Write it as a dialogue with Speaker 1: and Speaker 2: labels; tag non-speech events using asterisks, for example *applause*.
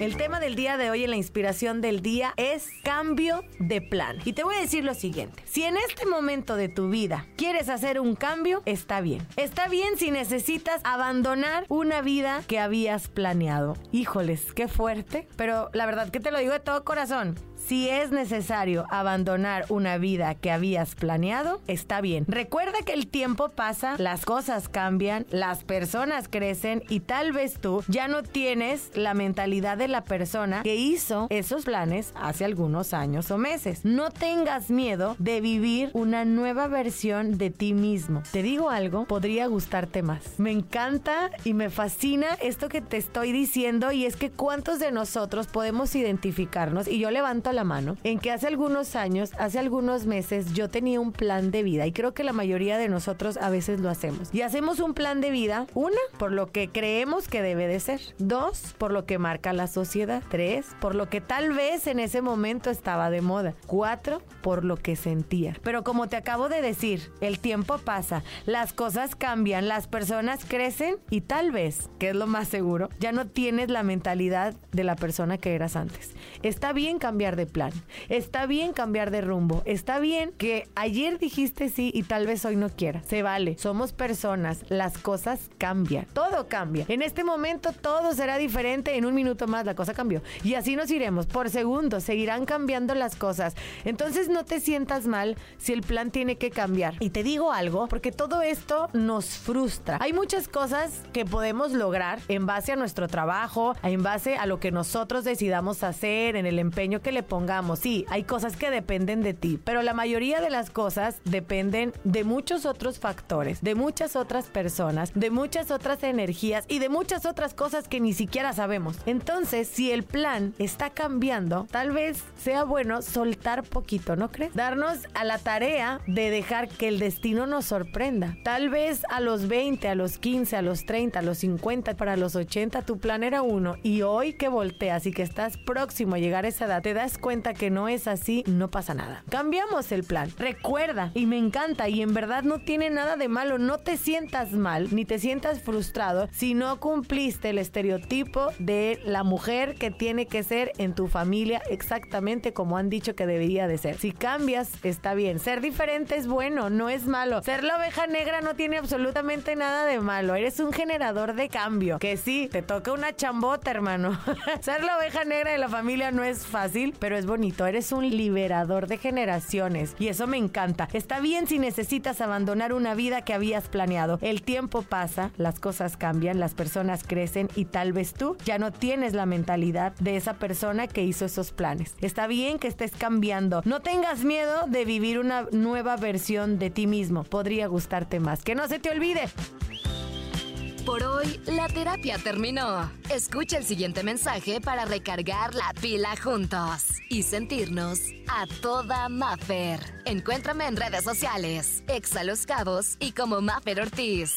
Speaker 1: El tema del día de hoy en la inspiración del día es cambio de plan. Y te voy a decir lo siguiente. Si en este momento de tu vida quieres hacer un cambio, está bien. Está bien si necesitas abandonar una vida que habías planeado. Híjoles, qué fuerte. Pero la verdad que te lo digo de todo corazón. Si es necesario abandonar una vida que habías planeado, está bien. Recuerda que el tiempo pasa, las cosas cambian, las personas crecen y tal vez tú ya no tienes la mentalidad de la persona que hizo esos planes hace algunos años o meses. No tengas miedo de vivir una nueva versión de ti mismo. Te digo algo, podría gustarte más. Me encanta y me fascina esto que te estoy diciendo y es que cuántos de nosotros podemos identificarnos y yo levanto la mano en que hace algunos años, hace algunos meses, yo tenía un plan de vida y creo que la mayoría de nosotros a veces lo hacemos. Y hacemos un plan de vida, una, por lo que creemos que debe de ser, dos, por lo que marca la sociedad, tres, por lo que tal vez en ese momento estaba de moda, cuatro, por lo que sentía. Pero como te acabo de decir, el tiempo pasa, las cosas cambian, las personas crecen y tal vez, que es lo más seguro, ya no tienes la mentalidad de la persona que eras antes. Está bien cambiar de plan. Está bien cambiar de rumbo. Está bien que ayer dijiste sí y tal vez hoy no quieras. Se vale. Somos personas. Las cosas cambian. Todo cambia. En este momento todo será diferente. En un minuto más la cosa cambió. Y así nos iremos. Por segundo seguirán cambiando las cosas. Entonces no te sientas mal si el plan tiene que cambiar. Y te digo algo, porque todo esto nos frustra. Hay muchas cosas que podemos lograr en base a nuestro trabajo, en base a lo que nosotros decidamos hacer, en el empeño que le pongamos, sí, hay cosas que dependen de ti, pero la mayoría de las cosas dependen de muchos otros factores, de muchas otras personas, de muchas otras energías y de muchas otras cosas que ni siquiera sabemos. Entonces, si el plan está cambiando, tal vez sea bueno soltar poquito, ¿no crees? Darnos a la tarea de dejar que el destino nos sorprenda. Tal vez a los 20, a los 15, a los 30, a los 50, para los 80 tu plan era uno y hoy que volteas y que estás próximo a llegar a esa edad, te das cuenta que no es así, no pasa nada. Cambiamos el plan. Recuerda, y me encanta, y en verdad no tiene nada de malo, no te sientas mal, ni te sientas frustrado si no cumpliste el estereotipo de la que tiene que ser en tu familia exactamente como han dicho que debería de ser. Si cambias, está bien. Ser diferente es bueno, no es malo. Ser la oveja negra no tiene absolutamente nada de malo. Eres un generador de cambio. Que sí, te toca una chambota, hermano. *laughs* ser la oveja negra de la familia no es fácil, pero es bonito. Eres un liberador de generaciones y eso me encanta. Está bien si necesitas abandonar una vida que habías planeado. El tiempo pasa, las cosas cambian, las personas crecen y tal vez tú ya no tienes la mentalidad de esa persona que hizo esos planes. Está bien que estés cambiando. No tengas miedo de vivir una nueva versión de ti mismo. Podría gustarte más. Que no se te olvide.
Speaker 2: Por hoy, la terapia terminó. Escucha el siguiente mensaje para recargar la pila juntos y sentirnos a toda Maffer. Encuéntrame en redes sociales, Exa Los Cabos y como Maffer Ortiz.